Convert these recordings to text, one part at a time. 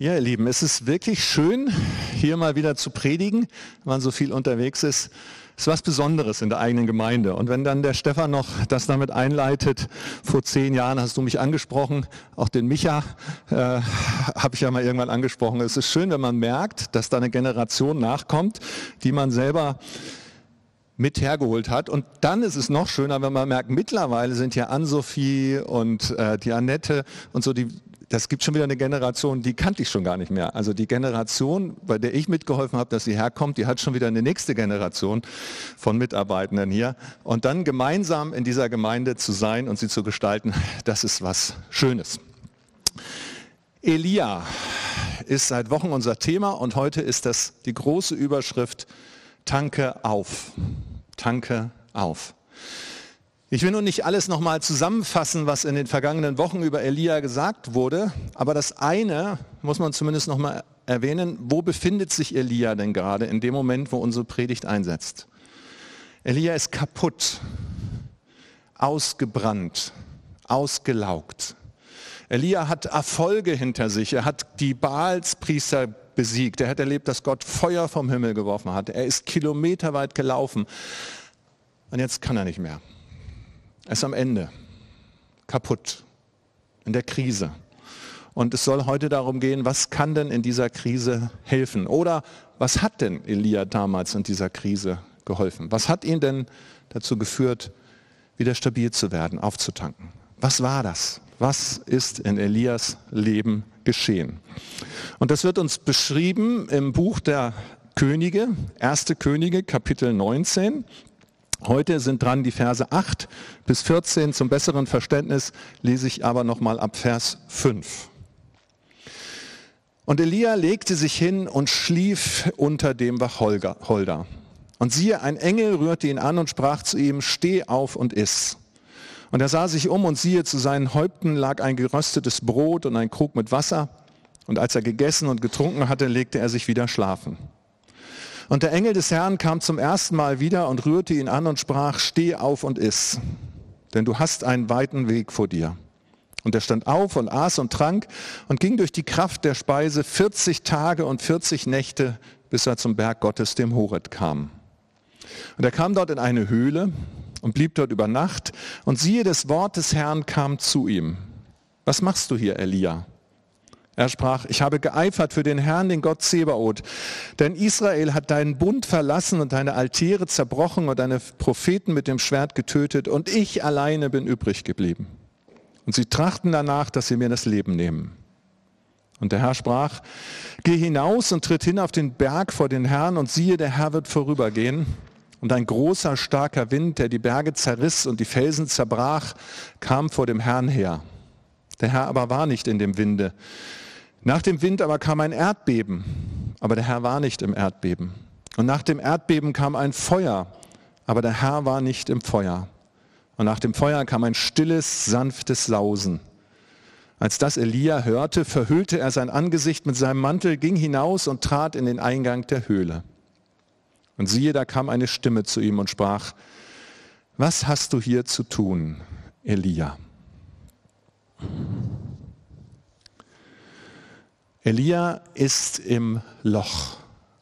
Ja, ihr Lieben, es ist wirklich schön, hier mal wieder zu predigen, wenn man so viel unterwegs ist. Es ist was Besonderes in der eigenen Gemeinde. Und wenn dann der Stefan noch das damit einleitet, vor zehn Jahren hast du mich angesprochen, auch den Micha äh, habe ich ja mal irgendwann angesprochen. Es ist schön, wenn man merkt, dass da eine Generation nachkommt, die man selber mit hergeholt hat. Und dann ist es noch schöner, wenn man merkt, mittlerweile sind ja Ann-Sophie und äh, die Annette und so, die das gibt schon wieder eine Generation, die kannte ich schon gar nicht mehr. Also die Generation, bei der ich mitgeholfen habe, dass sie herkommt, die hat schon wieder eine nächste Generation von Mitarbeitenden hier. Und dann gemeinsam in dieser Gemeinde zu sein und sie zu gestalten, das ist was Schönes. Elia ist seit Wochen unser Thema und heute ist das die große Überschrift Tanke auf. Tanke auf. Ich will nun nicht alles nochmal zusammenfassen, was in den vergangenen Wochen über Elia gesagt wurde, aber das eine muss man zumindest nochmal erwähnen, wo befindet sich Elia denn gerade in dem Moment, wo unsere Predigt einsetzt? Elia ist kaputt, ausgebrannt, ausgelaugt. Elia hat Erfolge hinter sich. Er hat die Baalspriester besiegt. Er hat erlebt, dass Gott Feuer vom Himmel geworfen hat. Er ist kilometerweit gelaufen. Und jetzt kann er nicht mehr. Ist am Ende, kaputt, in der Krise. Und es soll heute darum gehen, was kann denn in dieser Krise helfen? Oder was hat denn Elia damals in dieser Krise geholfen? Was hat ihn denn dazu geführt, wieder stabil zu werden, aufzutanken? Was war das? Was ist in Elias Leben geschehen? Und das wird uns beschrieben im Buch der Könige, erste Könige, Kapitel 19. Heute sind dran die Verse 8 bis 14. Zum besseren Verständnis lese ich aber nochmal ab Vers 5. Und Elia legte sich hin und schlief unter dem Wacholder. Und siehe, ein Engel rührte ihn an und sprach zu ihm, steh auf und iss. Und er sah sich um und siehe, zu seinen Häupten lag ein geröstetes Brot und ein Krug mit Wasser. Und als er gegessen und getrunken hatte, legte er sich wieder schlafen. Und der Engel des Herrn kam zum ersten Mal wieder und rührte ihn an und sprach, steh auf und iss, denn du hast einen weiten Weg vor dir. Und er stand auf und aß und trank und ging durch die Kraft der Speise 40 Tage und 40 Nächte, bis er zum Berg Gottes, dem Horeb, kam. Und er kam dort in eine Höhle und blieb dort über Nacht. Und siehe, das Wort des Herrn kam zu ihm. Was machst du hier, Elia? Er sprach, ich habe geeifert für den Herrn, den Gott Zebaoth. Denn Israel hat deinen Bund verlassen und deine Altäre zerbrochen und deine Propheten mit dem Schwert getötet und ich alleine bin übrig geblieben. Und sie trachten danach, dass sie mir das Leben nehmen. Und der Herr sprach, geh hinaus und tritt hin auf den Berg vor den Herrn und siehe, der Herr wird vorübergehen. Und ein großer, starker Wind, der die Berge zerriss und die Felsen zerbrach, kam vor dem Herrn her. Der Herr aber war nicht in dem Winde, nach dem Wind aber kam ein Erdbeben, aber der Herr war nicht im Erdbeben. Und nach dem Erdbeben kam ein Feuer, aber der Herr war nicht im Feuer. Und nach dem Feuer kam ein stilles, sanftes Sausen. Als das Elia hörte, verhüllte er sein Angesicht mit seinem Mantel, ging hinaus und trat in den Eingang der Höhle. Und siehe, da kam eine Stimme zu ihm und sprach, was hast du hier zu tun, Elia? Elia ist im Loch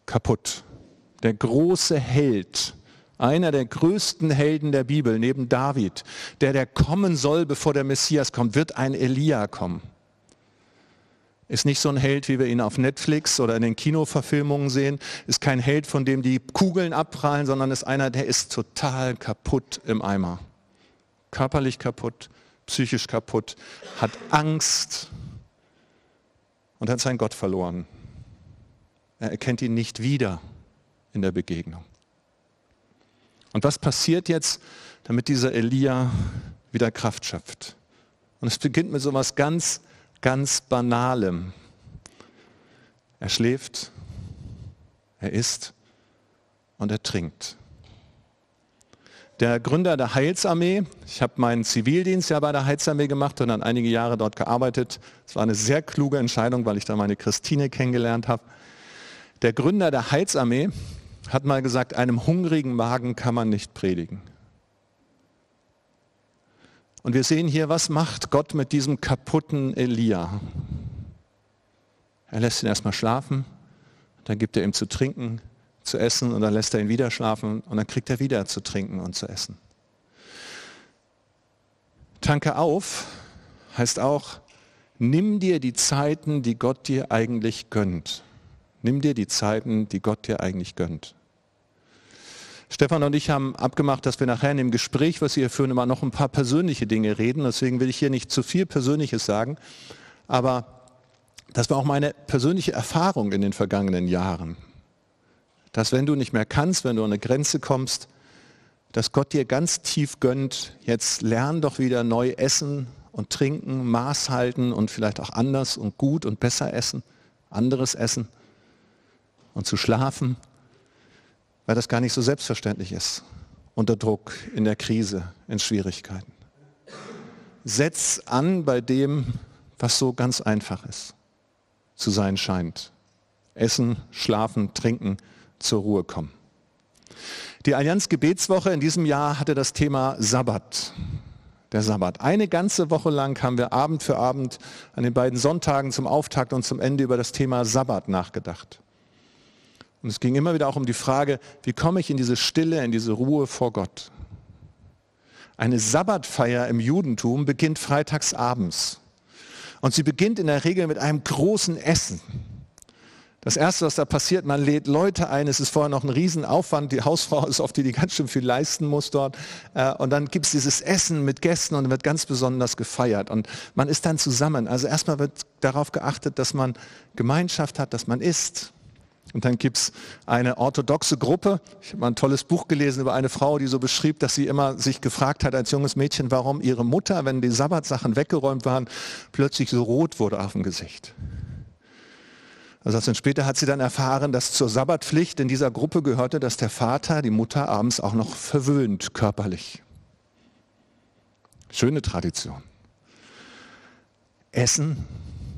kaputt. Der große Held, einer der größten Helden der Bibel neben David, der der kommen soll, bevor der Messias kommt, wird ein Elia kommen. Ist nicht so ein Held, wie wir ihn auf Netflix oder in den Kinoverfilmungen sehen. Ist kein Held, von dem die Kugeln abprallen, sondern ist einer, der ist total kaputt im Eimer. Körperlich kaputt, psychisch kaputt, hat Angst, und hat seinen Gott verloren. Er erkennt ihn nicht wieder in der Begegnung. Und was passiert jetzt, damit dieser Elia wieder Kraft schöpft? Und es beginnt mit so etwas ganz, ganz Banalem. Er schläft, er isst und er trinkt der Gründer der Heilsarmee. Ich habe meinen Zivildienst ja bei der Heilsarmee gemacht und dann einige Jahre dort gearbeitet. Es war eine sehr kluge Entscheidung, weil ich da meine Christine kennengelernt habe. Der Gründer der Heilsarmee hat mal gesagt, einem hungrigen Magen kann man nicht predigen. Und wir sehen hier, was macht Gott mit diesem kaputten Elia? Er lässt ihn erstmal schlafen, dann gibt er ihm zu trinken, zu essen und dann lässt er ihn wieder schlafen und dann kriegt er wieder zu trinken und zu essen. Tanke auf heißt auch, nimm dir die Zeiten, die Gott dir eigentlich gönnt. Nimm dir die Zeiten, die Gott dir eigentlich gönnt. Stefan und ich haben abgemacht, dass wir nachher in dem Gespräch, was wir hier führen, immer noch ein paar persönliche Dinge reden. Deswegen will ich hier nicht zu viel Persönliches sagen. Aber das war auch meine persönliche Erfahrung in den vergangenen Jahren. Dass wenn du nicht mehr kannst, wenn du an eine Grenze kommst, dass Gott dir ganz tief gönnt, jetzt lern doch wieder neu essen und trinken, Maß halten und vielleicht auch anders und gut und besser essen, anderes essen und zu schlafen weil das gar nicht so selbstverständlich ist. Unter Druck, in der Krise, in Schwierigkeiten. Setz an bei dem, was so ganz einfach ist, zu sein scheint. Essen, schlafen, trinken, zur Ruhe kommen. Die Allianz Gebetswoche in diesem Jahr hatte das Thema Sabbat. Der Sabbat. Eine ganze Woche lang haben wir Abend für Abend an den beiden Sonntagen zum Auftakt und zum Ende über das Thema Sabbat nachgedacht. Und es ging immer wieder auch um die Frage, wie komme ich in diese Stille, in diese Ruhe vor Gott? Eine Sabbatfeier im Judentum beginnt freitags abends. Und sie beginnt in der Regel mit einem großen Essen. Das Erste, was da passiert, man lädt Leute ein, es ist vorher noch ein Riesenaufwand, die Hausfrau ist oft die, die ganz schön viel leisten muss dort. Äh, und dann gibt es dieses Essen mit Gästen und wird ganz besonders gefeiert. Und man ist dann zusammen. Also erstmal wird darauf geachtet, dass man Gemeinschaft hat, dass man isst, und dann gibt es eine orthodoxe Gruppe. Ich habe mal ein tolles Buch gelesen über eine Frau, die so beschrieb, dass sie immer sich gefragt hat als junges Mädchen, warum ihre Mutter, wenn die Sabbatsachen weggeräumt waren, plötzlich so rot wurde auf dem Gesicht. Also später hat sie dann erfahren, dass zur Sabbatpflicht in dieser Gruppe gehörte, dass der Vater die Mutter abends auch noch verwöhnt körperlich. Schöne Tradition. Essen,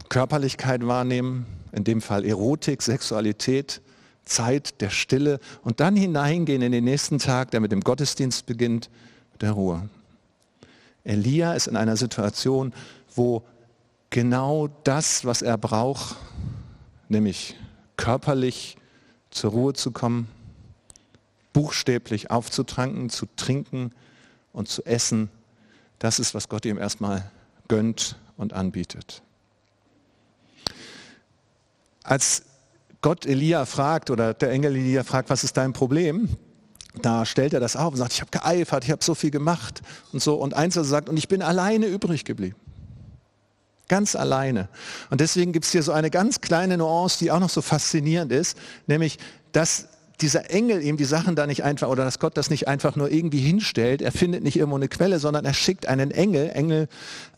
Körperlichkeit wahrnehmen, in dem Fall Erotik, Sexualität, Zeit der Stille und dann hineingehen in den nächsten Tag, der mit dem Gottesdienst beginnt, der Ruhe. Elia ist in einer Situation, wo genau das, was er braucht, nämlich körperlich zur Ruhe zu kommen, buchstäblich aufzutranken, zu trinken und zu essen, das ist, was Gott ihm erstmal gönnt und anbietet. Als Gott Elia fragt oder der Engel Elia fragt, was ist dein Problem? Da stellt er das auf und sagt, ich habe geeifert, ich habe so viel gemacht und so. Und eins sagt, und ich bin alleine übrig geblieben. Ganz alleine. Und deswegen gibt es hier so eine ganz kleine Nuance, die auch noch so faszinierend ist, nämlich, dass dieser Engel ihm die Sachen da nicht einfach, oder dass Gott das nicht einfach nur irgendwie hinstellt, er findet nicht irgendwo eine Quelle, sondern er schickt einen Engel, Engel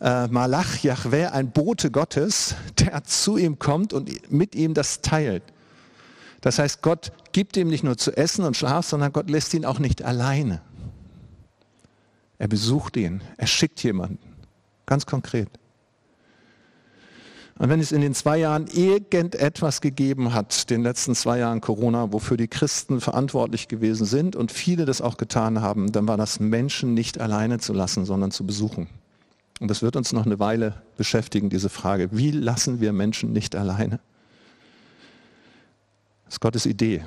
äh, Malach, Yahweh, ein Bote Gottes, der zu ihm kommt und mit ihm das teilt. Das heißt, Gott gibt ihm nicht nur zu essen und Schlaf, sondern Gott lässt ihn auch nicht alleine. Er besucht ihn, er schickt jemanden, ganz konkret. Und wenn es in den zwei Jahren irgendetwas gegeben hat, den letzten zwei Jahren Corona, wofür die Christen verantwortlich gewesen sind und viele das auch getan haben, dann war das Menschen nicht alleine zu lassen, sondern zu besuchen. Und das wird uns noch eine Weile beschäftigen, diese Frage. Wie lassen wir Menschen nicht alleine? Das ist Gottes Idee.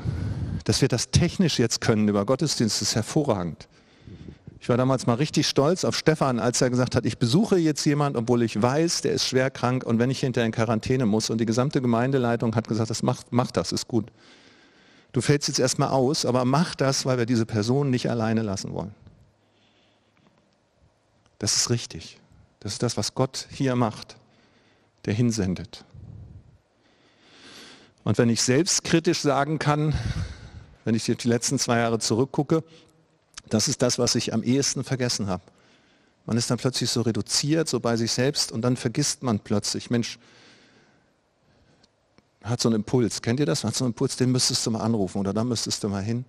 Dass wir das technisch jetzt können über Gottesdienst ist hervorragend. Ich war damals mal richtig stolz auf Stefan, als er gesagt hat, ich besuche jetzt jemand, obwohl ich weiß, der ist schwer krank und wenn ich hinterher in Quarantäne muss. Und die gesamte Gemeindeleitung hat gesagt, das macht, mach das, ist gut. Du fällst jetzt erstmal aus, aber mach das, weil wir diese Person nicht alleine lassen wollen. Das ist richtig. Das ist das, was Gott hier macht, der hinsendet. Und wenn ich selbstkritisch sagen kann, wenn ich die letzten zwei Jahre zurückgucke, das ist das, was ich am ehesten vergessen habe. Man ist dann plötzlich so reduziert, so bei sich selbst und dann vergisst man plötzlich, Mensch, hat so einen Impuls. Kennt ihr das? Hat so einen Impuls, den müsstest du mal anrufen oder da müsstest du mal hin. Und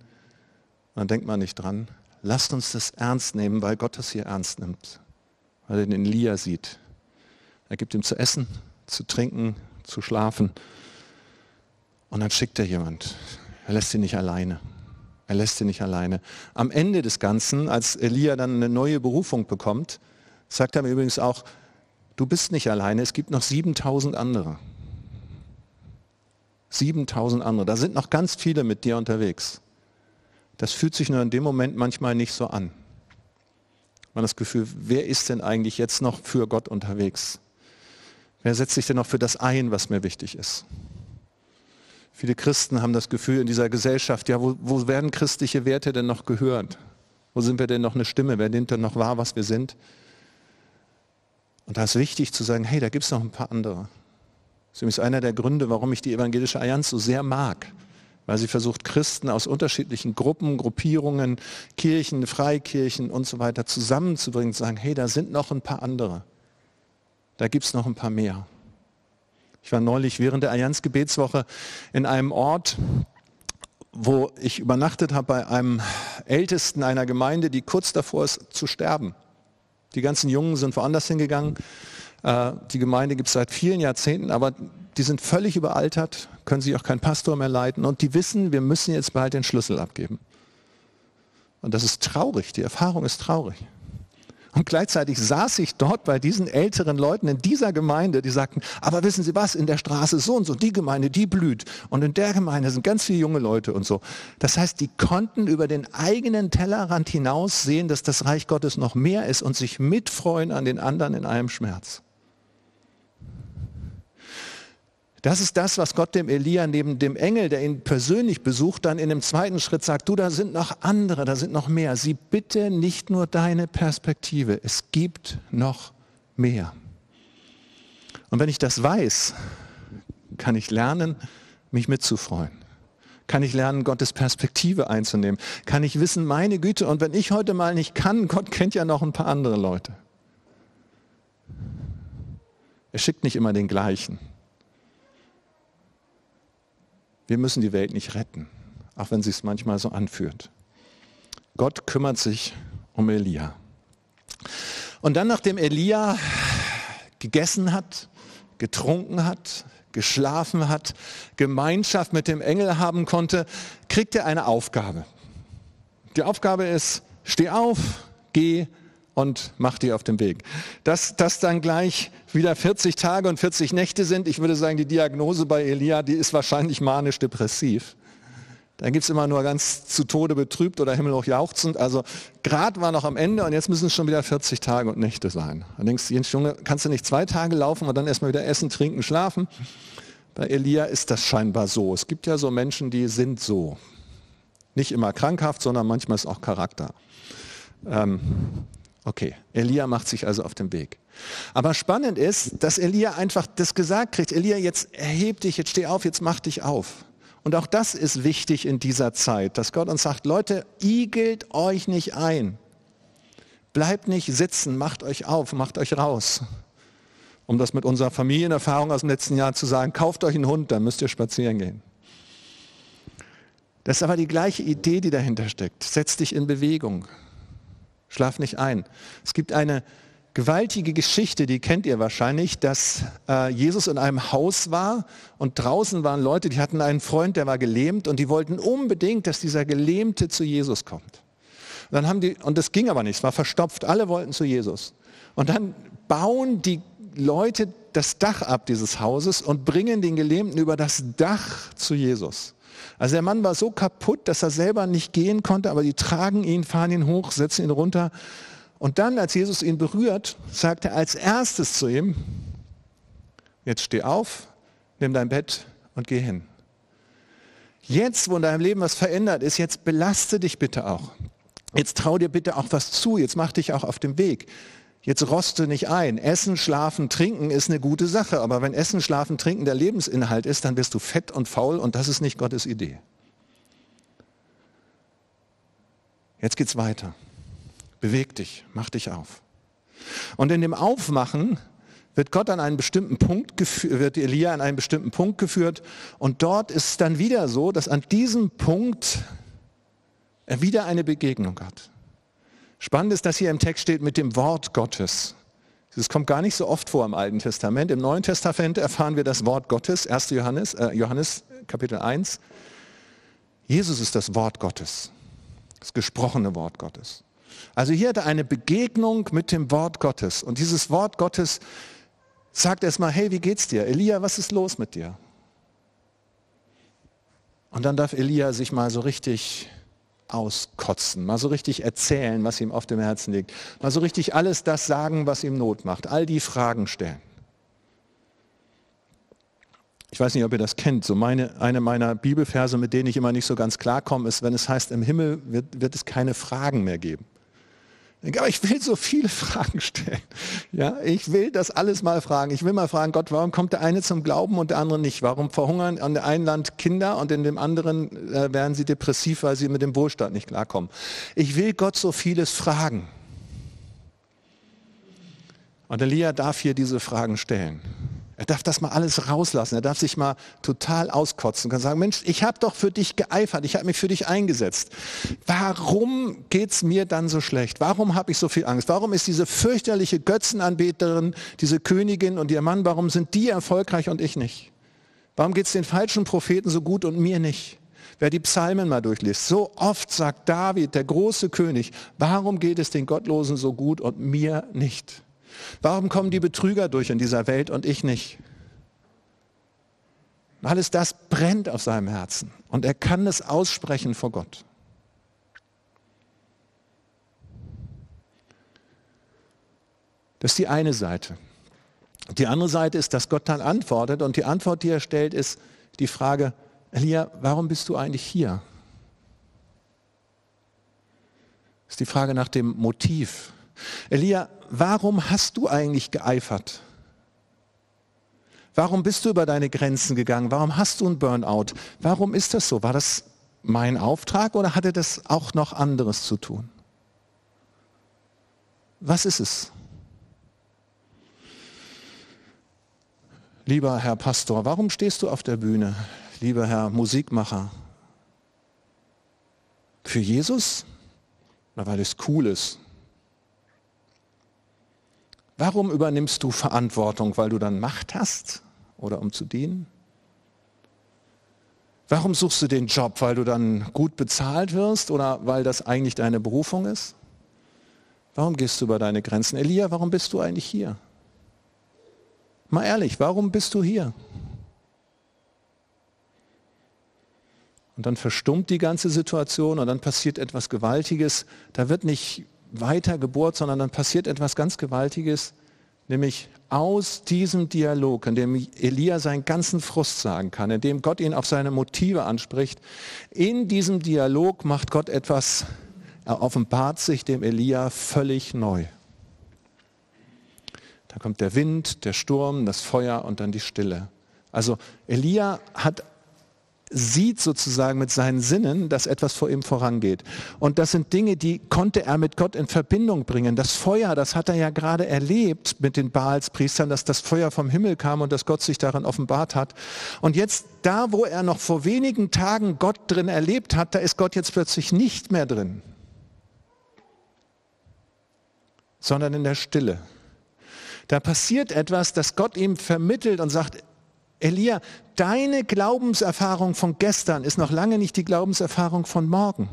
dann denkt man nicht dran. Lasst uns das ernst nehmen, weil Gott das hier ernst nimmt. Weil er den Elia sieht. Er gibt ihm zu essen, zu trinken, zu schlafen. Und dann schickt er jemand. Er lässt ihn nicht alleine. Er lässt ihn nicht alleine. Am Ende des Ganzen, als Elia dann eine neue Berufung bekommt, sagt er mir übrigens auch, du bist nicht alleine, es gibt noch 7000 andere. 7000 andere. Da sind noch ganz viele mit dir unterwegs. Das fühlt sich nur in dem Moment manchmal nicht so an. Man hat das Gefühl, wer ist denn eigentlich jetzt noch für Gott unterwegs? Wer setzt sich denn noch für das ein, was mir wichtig ist? Viele Christen haben das Gefühl in dieser Gesellschaft, ja, wo, wo werden christliche Werte denn noch gehört? Wo sind wir denn noch eine Stimme? Wer nimmt denn noch wahr, was wir sind? Und da ist wichtig zu sagen, hey, da gibt es noch ein paar andere. Das ist übrigens einer der Gründe, warum ich die Evangelische Allianz so sehr mag. Weil sie versucht, Christen aus unterschiedlichen Gruppen, Gruppierungen, Kirchen, Freikirchen und so weiter zusammenzubringen, zu sagen, hey, da sind noch ein paar andere. Da gibt es noch ein paar mehr. Ich war neulich während der Allianz-Gebetswoche in einem Ort, wo ich übernachtet habe bei einem Ältesten einer Gemeinde, die kurz davor ist zu sterben. Die ganzen Jungen sind woanders hingegangen. Äh, die Gemeinde gibt es seit vielen Jahrzehnten, aber die sind völlig überaltert, können sich auch keinen Pastor mehr leiten und die wissen, wir müssen jetzt bald den Schlüssel abgeben. Und das ist traurig, die Erfahrung ist traurig. Und gleichzeitig saß ich dort bei diesen älteren Leuten in dieser Gemeinde, die sagten, aber wissen Sie was, in der Straße so und so, die Gemeinde, die blüht. Und in der Gemeinde sind ganz viele junge Leute und so. Das heißt, die konnten über den eigenen Tellerrand hinaus sehen, dass das Reich Gottes noch mehr ist und sich mitfreuen an den anderen in einem Schmerz. Das ist das, was Gott dem Elia neben dem Engel, der ihn persönlich besucht, dann in dem zweiten Schritt sagt, du, da sind noch andere, da sind noch mehr. Sieh bitte nicht nur deine Perspektive, es gibt noch mehr. Und wenn ich das weiß, kann ich lernen, mich mitzufreuen. Kann ich lernen, Gottes Perspektive einzunehmen. Kann ich wissen, meine Güte, und wenn ich heute mal nicht kann, Gott kennt ja noch ein paar andere Leute. Er schickt nicht immer den gleichen. Wir müssen die Welt nicht retten, auch wenn sie es manchmal so anfühlt. Gott kümmert sich um Elia. Und dann, nachdem Elia gegessen hat, getrunken hat, geschlafen hat, Gemeinschaft mit dem Engel haben konnte, kriegt er eine Aufgabe. Die Aufgabe ist, steh auf, geh und mach die auf dem Weg. Dass das dann gleich wieder 40 Tage und 40 Nächte sind, ich würde sagen, die Diagnose bei Elia, die ist wahrscheinlich manisch-depressiv. Gibt es immer nur ganz zu Tode betrübt oder himmelhoch jauchzend. Also Grad war noch am Ende und jetzt müssen es schon wieder 40 Tage und Nächte sein. Dann denkst du, Jens Junge, kannst du nicht zwei Tage laufen und dann erstmal wieder essen, trinken, schlafen? Bei Elia ist das scheinbar so. Es gibt ja so Menschen, die sind so. Nicht immer krankhaft, sondern manchmal ist auch Charakter. Ähm, Okay, Elia macht sich also auf den Weg. Aber spannend ist, dass Elia einfach das gesagt kriegt, Elia, jetzt erheb dich, jetzt steh auf, jetzt mach dich auf. Und auch das ist wichtig in dieser Zeit, dass Gott uns sagt, Leute, igelt euch nicht ein. Bleibt nicht sitzen, macht euch auf, macht euch raus. Um das mit unserer Familienerfahrung aus dem letzten Jahr zu sagen, kauft euch einen Hund, dann müsst ihr spazieren gehen. Das ist aber die gleiche Idee, die dahinter steckt. Setz dich in Bewegung. Schlaf nicht ein. Es gibt eine gewaltige Geschichte, die kennt ihr wahrscheinlich, dass äh, Jesus in einem Haus war und draußen waren Leute, die hatten einen Freund, der war gelähmt und die wollten unbedingt, dass dieser Gelähmte zu Jesus kommt. Und dann haben die, und das ging aber nicht, es war verstopft, alle wollten zu Jesus. Und dann bauen die Leute das Dach ab dieses Hauses und bringen den Gelähmten über das Dach zu Jesus. Also der Mann war so kaputt, dass er selber nicht gehen konnte, aber die tragen ihn, fahren ihn hoch, setzen ihn runter. Und dann, als Jesus ihn berührt, sagt er als erstes zu ihm, jetzt steh auf, nimm dein Bett und geh hin. Jetzt, wo in deinem Leben was verändert ist, jetzt belaste dich bitte auch. Jetzt trau dir bitte auch was zu, jetzt mach dich auch auf den Weg. Jetzt roste nicht ein. Essen, schlafen, trinken ist eine gute Sache, aber wenn Essen, schlafen, trinken der Lebensinhalt ist, dann wirst du fett und faul und das ist nicht Gottes Idee. Jetzt geht's weiter. Beweg dich, mach dich auf. Und in dem Aufmachen wird Gott an einen bestimmten Punkt geführt, wird Elia an einen bestimmten Punkt geführt und dort ist es dann wieder so, dass an diesem Punkt er wieder eine Begegnung hat. Spannend ist, dass hier im Text steht mit dem Wort Gottes. Das kommt gar nicht so oft vor im Alten Testament. Im Neuen Testament erfahren wir das Wort Gottes, 1. Johannes, äh, Johannes Kapitel 1. Jesus ist das Wort Gottes, das gesprochene Wort Gottes. Also hier hat er eine Begegnung mit dem Wort Gottes. Und dieses Wort Gottes sagt erstmal, hey, wie geht's dir? Elia, was ist los mit dir? Und dann darf Elia sich mal so richtig auskotzen, mal so richtig erzählen, was ihm auf dem Herzen liegt, mal so richtig alles das sagen, was ihm Not macht, all die Fragen stellen. Ich weiß nicht, ob ihr das kennt. So meine, eine meiner Bibelverse, mit denen ich immer nicht so ganz klarkomme, ist, wenn es heißt, im Himmel wird, wird es keine Fragen mehr geben. Aber ich will so viele Fragen stellen. Ja, ich will das alles mal fragen. Ich will mal fragen, Gott, warum kommt der eine zum Glauben und der andere nicht? Warum verhungern an der einen Land Kinder und in dem anderen äh, werden sie depressiv, weil sie mit dem Wohlstand nicht klarkommen? Ich will Gott so vieles fragen. Und Elia darf hier diese Fragen stellen. Er darf das mal alles rauslassen. Er darf sich mal total auskotzen und kann sagen, Mensch, ich habe doch für dich geeifert, ich habe mich für dich eingesetzt. Warum geht es mir dann so schlecht? Warum habe ich so viel Angst? Warum ist diese fürchterliche Götzenanbeterin, diese Königin und ihr Mann, warum sind die erfolgreich und ich nicht? Warum geht es den falschen Propheten so gut und mir nicht? Wer die Psalmen mal durchliest, so oft sagt David, der große König, warum geht es den Gottlosen so gut und mir nicht? Warum kommen die Betrüger durch in dieser Welt und ich nicht? Alles das brennt auf seinem Herzen und er kann es aussprechen vor Gott. Das ist die eine Seite. Die andere Seite ist, dass Gott dann antwortet und die Antwort, die er stellt, ist die Frage, Elia, warum bist du eigentlich hier? Das ist die Frage nach dem Motiv. Elia, warum hast du eigentlich geeifert? Warum bist du über deine Grenzen gegangen? Warum hast du einen Burnout? Warum ist das so? War das mein Auftrag oder hatte das auch noch anderes zu tun? Was ist es? Lieber Herr Pastor, warum stehst du auf der Bühne? Lieber Herr Musikmacher, für Jesus? Oder weil es cool ist? Warum übernimmst du Verantwortung? Weil du dann Macht hast oder um zu dienen? Warum suchst du den Job? Weil du dann gut bezahlt wirst oder weil das eigentlich deine Berufung ist? Warum gehst du über deine Grenzen? Elia, warum bist du eigentlich hier? Mal ehrlich, warum bist du hier? Und dann verstummt die ganze Situation und dann passiert etwas Gewaltiges. Da wird nicht weiter gebohrt, sondern dann passiert etwas ganz Gewaltiges, nämlich aus diesem Dialog, in dem Elia seinen ganzen Frust sagen kann, in dem Gott ihn auf seine Motive anspricht, in diesem Dialog macht Gott etwas, er offenbart sich dem Elia völlig neu. Da kommt der Wind, der Sturm, das Feuer und dann die Stille. Also Elia hat sieht sozusagen mit seinen Sinnen, dass etwas vor ihm vorangeht. Und das sind Dinge, die konnte er mit Gott in Verbindung bringen. Das Feuer, das hat er ja gerade erlebt mit den Baalspriestern, dass das Feuer vom Himmel kam und dass Gott sich darin offenbart hat. Und jetzt da, wo er noch vor wenigen Tagen Gott drin erlebt hat, da ist Gott jetzt plötzlich nicht mehr drin, sondern in der Stille. Da passiert etwas, das Gott ihm vermittelt und sagt, Elia, deine Glaubenserfahrung von gestern ist noch lange nicht die Glaubenserfahrung von morgen.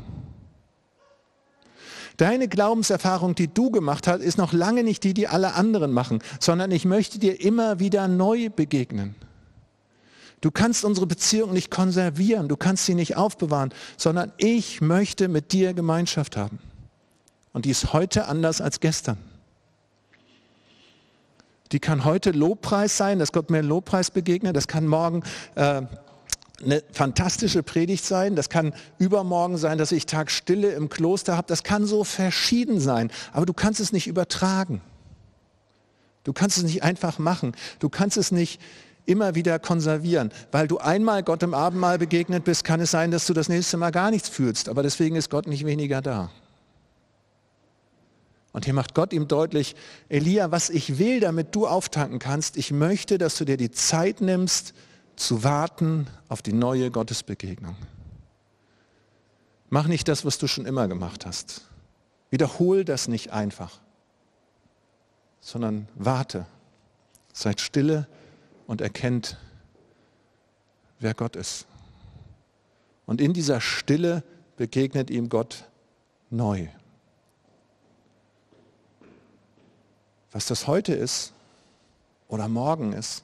Deine Glaubenserfahrung, die du gemacht hast, ist noch lange nicht die, die alle anderen machen, sondern ich möchte dir immer wieder neu begegnen. Du kannst unsere Beziehung nicht konservieren, du kannst sie nicht aufbewahren, sondern ich möchte mit dir Gemeinschaft haben. Und die ist heute anders als gestern die kann heute Lobpreis sein, dass Gott mir Lobpreis begegnet. Das kann morgen äh, eine fantastische Predigt sein. Das kann übermorgen sein, dass ich Tag Stille im Kloster habe. Das kann so verschieden sein. Aber du kannst es nicht übertragen. Du kannst es nicht einfach machen. Du kannst es nicht immer wieder konservieren. Weil du einmal Gott im Abendmahl begegnet bist, kann es sein, dass du das nächste Mal gar nichts fühlst. Aber deswegen ist Gott nicht weniger da. Und hier macht Gott ihm deutlich, Elia, was ich will, damit du auftanken kannst, ich möchte, dass du dir die Zeit nimmst, zu warten auf die neue Gottesbegegnung. Mach nicht das, was du schon immer gemacht hast. Wiederhol das nicht einfach, sondern warte. Seid stille und erkennt, wer Gott ist. Und in dieser Stille begegnet ihm Gott neu. Was das heute ist oder morgen ist,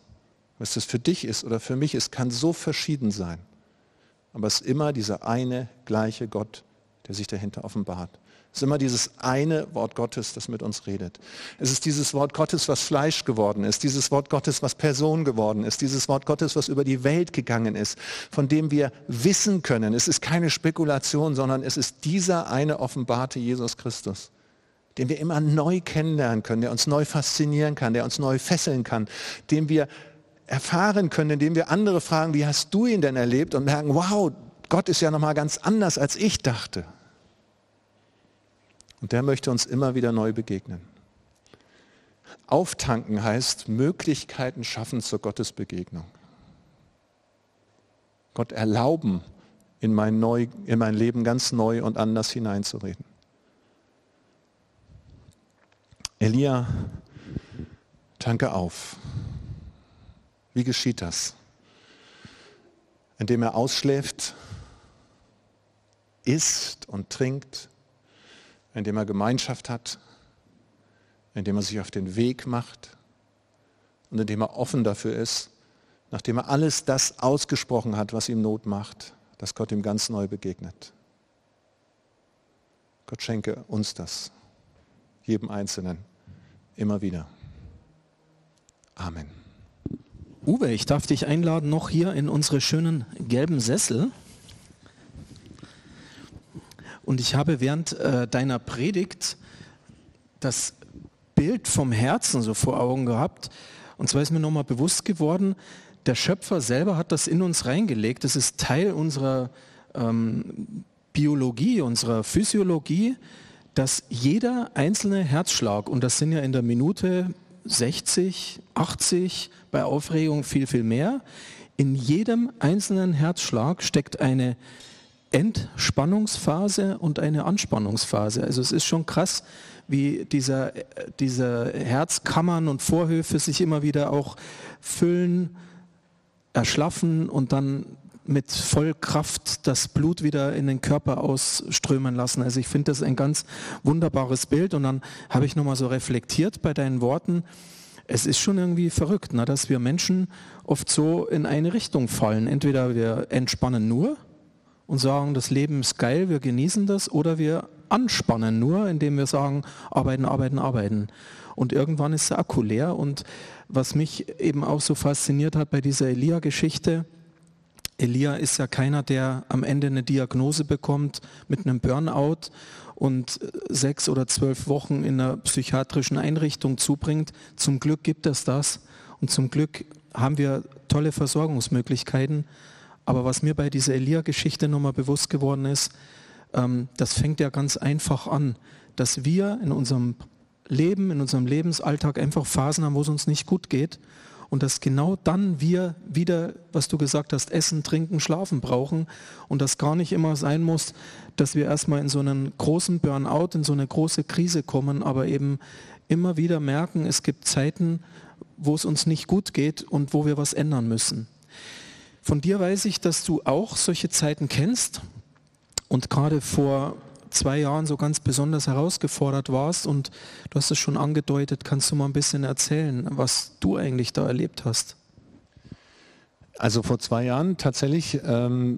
was das für dich ist oder für mich ist, kann so verschieden sein. Aber es ist immer dieser eine gleiche Gott, der sich dahinter offenbart. Es ist immer dieses eine Wort Gottes, das mit uns redet. Es ist dieses Wort Gottes, was Fleisch geworden ist, dieses Wort Gottes, was Person geworden ist, dieses Wort Gottes, was über die Welt gegangen ist, von dem wir wissen können. Es ist keine Spekulation, sondern es ist dieser eine offenbarte Jesus Christus, den wir immer neu kennenlernen können, der uns neu faszinieren kann, der uns neu fesseln kann, den wir erfahren können, indem wir andere fragen, wie hast du ihn denn erlebt und merken, wow, Gott ist ja noch mal ganz anders, als ich dachte. Und der möchte uns immer wieder neu begegnen. Auftanken heißt Möglichkeiten schaffen zur Gottesbegegnung. Gott erlauben, in mein, neu, in mein Leben ganz neu und anders hineinzureden. Elia, tanke auf. Wie geschieht das? Indem er ausschläft, isst und trinkt, indem er Gemeinschaft hat, indem er sich auf den Weg macht und indem er offen dafür ist, nachdem er alles das ausgesprochen hat, was ihm Not macht, dass Gott ihm ganz neu begegnet. Gott schenke uns das, jedem Einzelnen, immer wieder. Amen. Uwe, ich darf dich einladen, noch hier in unsere schönen gelben Sessel. Und ich habe während äh, deiner Predigt das Bild vom Herzen so vor Augen gehabt. Und zwar ist mir nochmal bewusst geworden, der Schöpfer selber hat das in uns reingelegt. Das ist Teil unserer ähm, Biologie, unserer Physiologie, dass jeder einzelne Herzschlag, und das sind ja in der Minute 60, 80, bei Aufregung viel, viel mehr, in jedem einzelnen Herzschlag steckt eine Entspannungsphase und eine Anspannungsphase. Also es ist schon krass, wie dieser, diese Herzkammern und Vorhöfe sich immer wieder auch füllen, erschlaffen und dann mit Vollkraft das Blut wieder in den Körper ausströmen lassen. Also ich finde das ein ganz wunderbares Bild und dann habe ich nochmal so reflektiert bei deinen Worten. Es ist schon irgendwie verrückt, ne, dass wir Menschen oft so in eine Richtung fallen. Entweder wir entspannen nur und sagen, das Leben ist geil, wir genießen das, oder wir anspannen nur, indem wir sagen, arbeiten, arbeiten, arbeiten. Und irgendwann ist der Akku leer. Und was mich eben auch so fasziniert hat bei dieser Elia-Geschichte, Elia ist ja keiner, der am Ende eine Diagnose bekommt mit einem Burnout und sechs oder zwölf Wochen in einer psychiatrischen Einrichtung zubringt. Zum Glück gibt es das und zum Glück haben wir tolle Versorgungsmöglichkeiten. Aber was mir bei dieser Elia-Geschichte nochmal bewusst geworden ist, ähm, das fängt ja ganz einfach an, dass wir in unserem Leben, in unserem Lebensalltag einfach Phasen haben, wo es uns nicht gut geht und dass genau dann wir wieder, was du gesagt hast, Essen, Trinken, Schlafen brauchen und das gar nicht immer sein muss, dass wir erstmal in so einen großen Burnout, in so eine große Krise kommen, aber eben immer wieder merken, es gibt Zeiten, wo es uns nicht gut geht und wo wir was ändern müssen. Von dir weiß ich, dass du auch solche Zeiten kennst und gerade vor zwei Jahren so ganz besonders herausgefordert warst und du hast es schon angedeutet, kannst du mal ein bisschen erzählen, was du eigentlich da erlebt hast? Also vor zwei Jahren tatsächlich, ähm,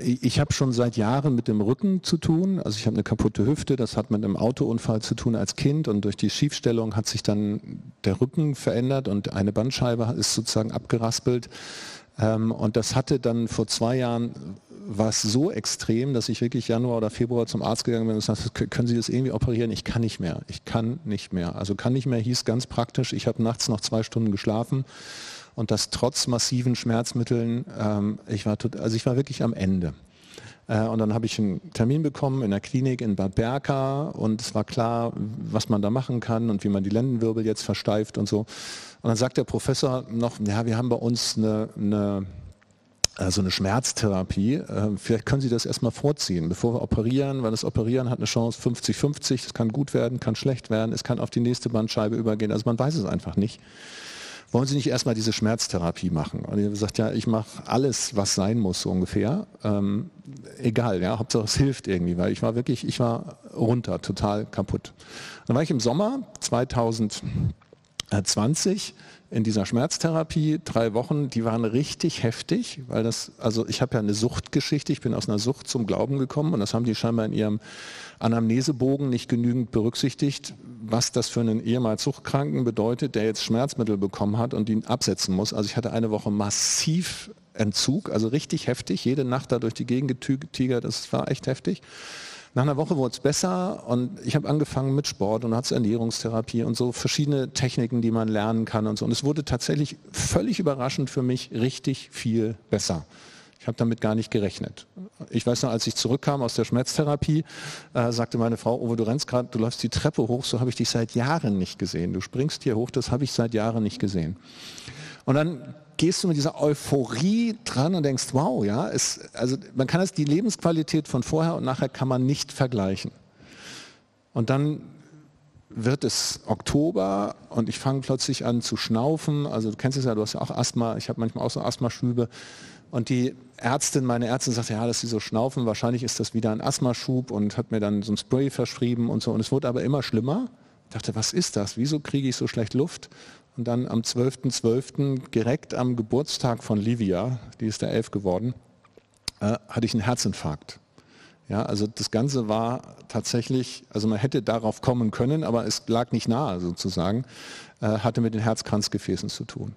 ich habe schon seit Jahren mit dem Rücken zu tun. Also ich habe eine kaputte Hüfte, das hat mit einem Autounfall zu tun als Kind und durch die Schiefstellung hat sich dann der Rücken verändert und eine Bandscheibe ist sozusagen abgeraspelt. Ähm, und das hatte dann vor zwei Jahren war es so extrem, dass ich wirklich Januar oder Februar zum Arzt gegangen bin und gesagt können Sie das irgendwie operieren? Ich kann nicht mehr. Ich kann nicht mehr. Also kann nicht mehr hieß ganz praktisch, ich habe nachts noch zwei Stunden geschlafen und das trotz massiven Schmerzmitteln. Ähm, ich war also ich war wirklich am Ende. Äh, und dann habe ich einen Termin bekommen in der Klinik in Bad Berka und es war klar, was man da machen kann und wie man die Lendenwirbel jetzt versteift und so. Und dann sagt der Professor noch, ja, wir haben bei uns eine, eine also eine Schmerztherapie. Äh, vielleicht können Sie das erstmal vorziehen, bevor wir operieren, weil das Operieren hat eine Chance 50-50. Das kann gut werden, kann schlecht werden, es kann auf die nächste Bandscheibe übergehen. Also man weiß es einfach nicht. Wollen Sie nicht erstmal diese Schmerztherapie machen? Und habe gesagt, ja, ich mache alles, was sein muss, so ungefähr. Ähm, egal, ja, Hauptsache es hilft irgendwie, weil ich war wirklich, ich war runter, total kaputt. Dann war ich im Sommer 2000 20 in dieser Schmerztherapie, drei Wochen, die waren richtig heftig, weil das, also ich habe ja eine Suchtgeschichte, ich bin aus einer Sucht zum Glauben gekommen und das haben die scheinbar in ihrem Anamnesebogen nicht genügend berücksichtigt, was das für einen ehemals Suchtkranken bedeutet, der jetzt Schmerzmittel bekommen hat und ihn absetzen muss. Also ich hatte eine Woche massiv Entzug, also richtig heftig, jede Nacht da durch die Gegend getigert, das war echt heftig. Nach einer Woche wurde es besser und ich habe angefangen mit Sport und hatte Ernährungstherapie und so verschiedene Techniken, die man lernen kann und so. Und es wurde tatsächlich völlig überraschend für mich richtig viel besser. Ich habe damit gar nicht gerechnet. Ich weiß noch, als ich zurückkam aus der Schmerztherapie, äh, sagte meine Frau, Uwe, du rennst gerade, du läufst die Treppe hoch, so habe ich dich seit Jahren nicht gesehen. Du springst hier hoch, das habe ich seit Jahren nicht gesehen. Und dann gehst du mit dieser Euphorie dran und denkst, wow, ja, es, also man kann es, die Lebensqualität von vorher und nachher kann man nicht vergleichen. Und dann wird es Oktober und ich fange plötzlich an zu schnaufen. Also du kennst es ja, du hast ja auch Asthma, ich habe manchmal auch so Asthmaschübe. Und die Ärztin, meine Ärztin sagt, ja, dass sie so schnaufen, wahrscheinlich ist das wieder ein Asthmaschub und hat mir dann so ein Spray verschrieben und so. Und es wurde aber immer schlimmer. Ich dachte, was ist das? Wieso kriege ich so schlecht Luft? Und dann am 12.12., .12., direkt am Geburtstag von Livia, die ist der elf geworden, äh, hatte ich einen Herzinfarkt. Ja, also das Ganze war tatsächlich, also man hätte darauf kommen können, aber es lag nicht nahe sozusagen, äh, hatte mit den Herzkranzgefäßen zu tun.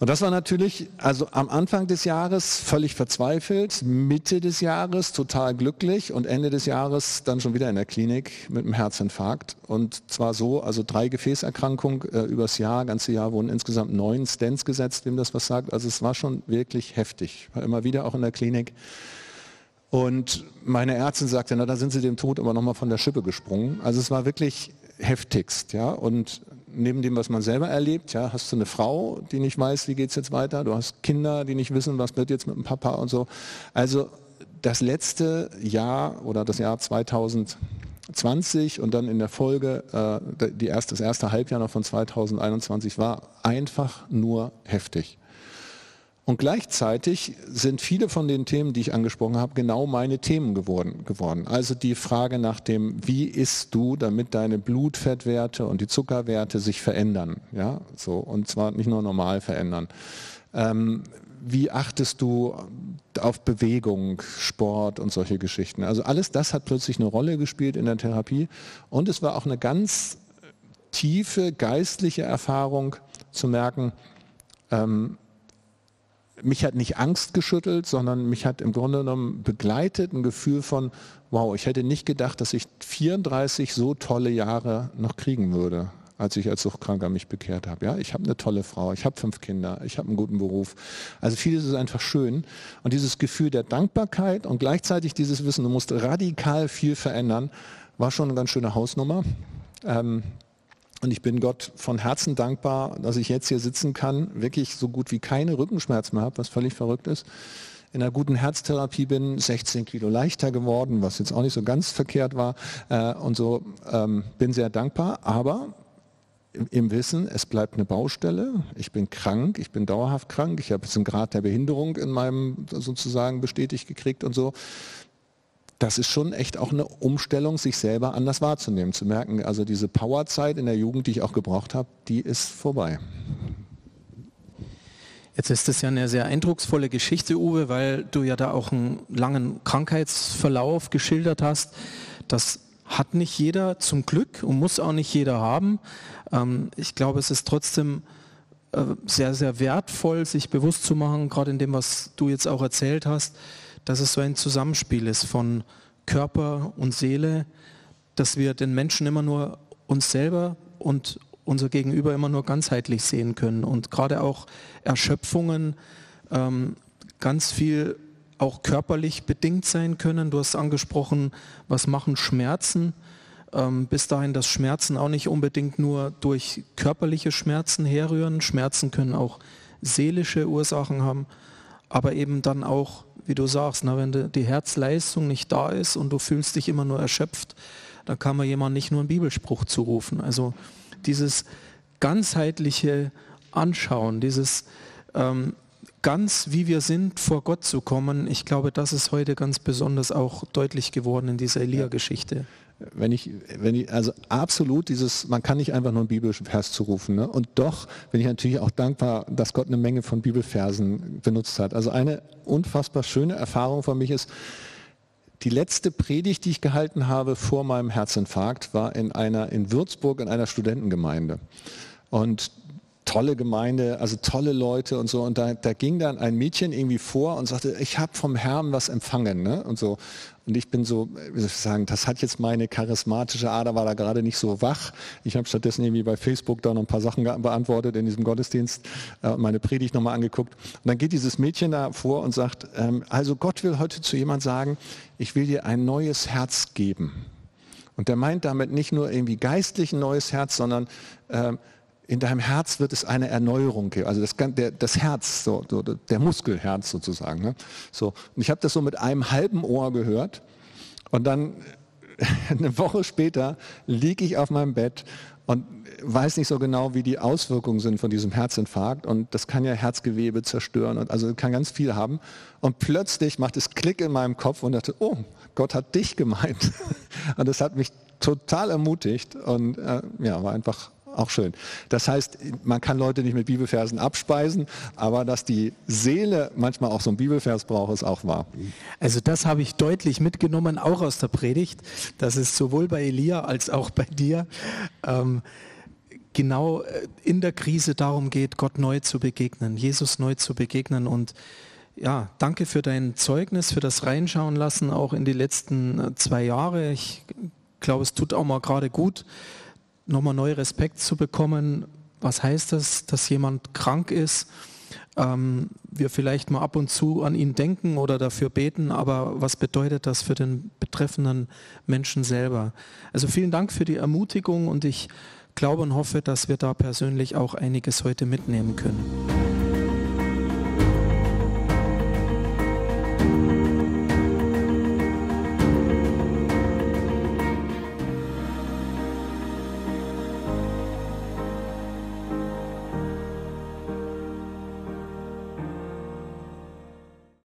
Und das war natürlich, also am Anfang des Jahres völlig verzweifelt, Mitte des Jahres total glücklich und Ende des Jahres dann schon wieder in der Klinik mit einem Herzinfarkt. Und zwar so, also drei Gefäßerkrankungen äh, übers Jahr, ganze Jahr wurden insgesamt neun Stents gesetzt, wem das was sagt. Also es war schon wirklich heftig. War immer wieder auch in der Klinik. Und meine Ärztin sagte, na, da sind sie dem Tod aber nochmal von der Schippe gesprungen. Also es war wirklich heftigst, ja. Und neben dem, was man selber erlebt, ja, hast du eine Frau, die nicht weiß, wie geht es jetzt weiter, du hast Kinder, die nicht wissen, was wird jetzt mit dem Papa und so. Also das letzte Jahr oder das Jahr 2020 und dann in der Folge äh, die erste, das erste Halbjahr noch von 2021 war einfach nur heftig. Und gleichzeitig sind viele von den Themen, die ich angesprochen habe, genau meine Themen geworden. geworden. Also die Frage nach dem, wie isst du, damit deine Blutfettwerte und die Zuckerwerte sich verändern, ja, so und zwar nicht nur normal verändern. Ähm, wie achtest du auf Bewegung, Sport und solche Geschichten? Also alles das hat plötzlich eine Rolle gespielt in der Therapie und es war auch eine ganz tiefe geistliche Erfahrung zu merken, ähm, mich hat nicht Angst geschüttelt, sondern mich hat im Grunde genommen begleitet ein Gefühl von, wow, ich hätte nicht gedacht, dass ich 34 so tolle Jahre noch kriegen würde, als ich als Suchtkranker mich bekehrt habe. Ja, ich habe eine tolle Frau, ich habe fünf Kinder, ich habe einen guten Beruf. Also vieles ist einfach schön. Und dieses Gefühl der Dankbarkeit und gleichzeitig dieses Wissen, du musst radikal viel verändern, war schon eine ganz schöne Hausnummer. Ähm, und ich bin Gott von Herzen dankbar, dass ich jetzt hier sitzen kann, wirklich so gut wie keine Rückenschmerzen mehr habe, was völlig verrückt ist. In einer guten Herztherapie bin, 16 Kilo leichter geworden, was jetzt auch nicht so ganz verkehrt war. Äh, und so ähm, bin sehr dankbar, aber im Wissen, es bleibt eine Baustelle. Ich bin krank, ich bin dauerhaft krank. Ich habe jetzt einen Grad der Behinderung in meinem sozusagen bestätigt gekriegt und so das ist schon echt auch eine Umstellung, sich selber anders wahrzunehmen, zu merken, also diese Powerzeit in der Jugend, die ich auch gebraucht habe, die ist vorbei. Jetzt ist das ja eine sehr eindrucksvolle Geschichte, Uwe, weil du ja da auch einen langen Krankheitsverlauf geschildert hast. Das hat nicht jeder zum Glück und muss auch nicht jeder haben. Ähm, ich glaube, es ist trotzdem äh, sehr, sehr wertvoll, sich bewusst zu machen, gerade in dem, was du jetzt auch erzählt hast, dass es so ein Zusammenspiel ist von Körper und Seele, dass wir den Menschen immer nur uns selber und unser Gegenüber immer nur ganzheitlich sehen können und gerade auch Erschöpfungen ähm, ganz viel auch körperlich bedingt sein können. Du hast angesprochen, was machen Schmerzen? Ähm, bis dahin, dass Schmerzen auch nicht unbedingt nur durch körperliche Schmerzen herrühren. Schmerzen können auch seelische Ursachen haben, aber eben dann auch wie du sagst, na, wenn die Herzleistung nicht da ist und du fühlst dich immer nur erschöpft, dann kann man jemand nicht nur einen Bibelspruch zurufen. Also dieses ganzheitliche Anschauen, dieses ähm, ganz wie wir sind vor Gott zu kommen, ich glaube, das ist heute ganz besonders auch deutlich geworden in dieser Elia-Geschichte. Wenn ich, wenn ich, also absolut dieses, man kann nicht einfach nur einen Bibelvers zurufen. Ne? Und doch bin ich natürlich auch dankbar, dass Gott eine Menge von Bibelversen benutzt hat. Also eine unfassbar schöne Erfahrung für mich ist, die letzte Predigt, die ich gehalten habe vor meinem Herzinfarkt, war in einer, in Würzburg in einer Studentengemeinde. Und tolle Gemeinde, also tolle Leute und so. Und da, da ging dann ein Mädchen irgendwie vor und sagte, ich habe vom Herrn was empfangen. Ne? Und so. Und ich bin so, wie soll ich sagen, das hat jetzt meine charismatische Ader, war da gerade nicht so wach. Ich habe stattdessen irgendwie bei Facebook da noch ein paar Sachen beantwortet in diesem Gottesdienst, äh, meine Predigt nochmal angeguckt. Und dann geht dieses Mädchen da vor und sagt, ähm, also Gott will heute zu jemand sagen, ich will dir ein neues Herz geben. Und der meint damit nicht nur irgendwie geistlich ein neues Herz, sondern ähm, in deinem Herz wird es eine Erneuerung geben. Also das, der, das Herz, so, so, der Muskelherz sozusagen. Ne? So. Und ich habe das so mit einem halben Ohr gehört. Und dann eine Woche später liege ich auf meinem Bett und weiß nicht so genau, wie die Auswirkungen sind von diesem Herzinfarkt. Und das kann ja Herzgewebe zerstören und also kann ganz viel haben. Und plötzlich macht es Klick in meinem Kopf und dachte, oh, Gott hat dich gemeint. Und das hat mich total ermutigt und äh, ja, war einfach auch schön. Das heißt, man kann Leute nicht mit Bibelversen abspeisen, aber dass die Seele manchmal auch so einen Bibelvers braucht, ist auch wahr. Also das habe ich deutlich mitgenommen, auch aus der Predigt, dass es sowohl bei Elia als auch bei dir ähm, genau äh, in der Krise darum geht, Gott neu zu begegnen, Jesus neu zu begegnen und ja, danke für dein Zeugnis, für das Reinschauen lassen, auch in die letzten äh, zwei Jahre. Ich glaube, es tut auch mal gerade gut, nochmal neu Respekt zu bekommen. Was heißt das, dass jemand krank ist? Ähm, wir vielleicht mal ab und zu an ihn denken oder dafür beten, aber was bedeutet das für den betreffenden Menschen selber? Also vielen Dank für die Ermutigung und ich glaube und hoffe, dass wir da persönlich auch einiges heute mitnehmen können.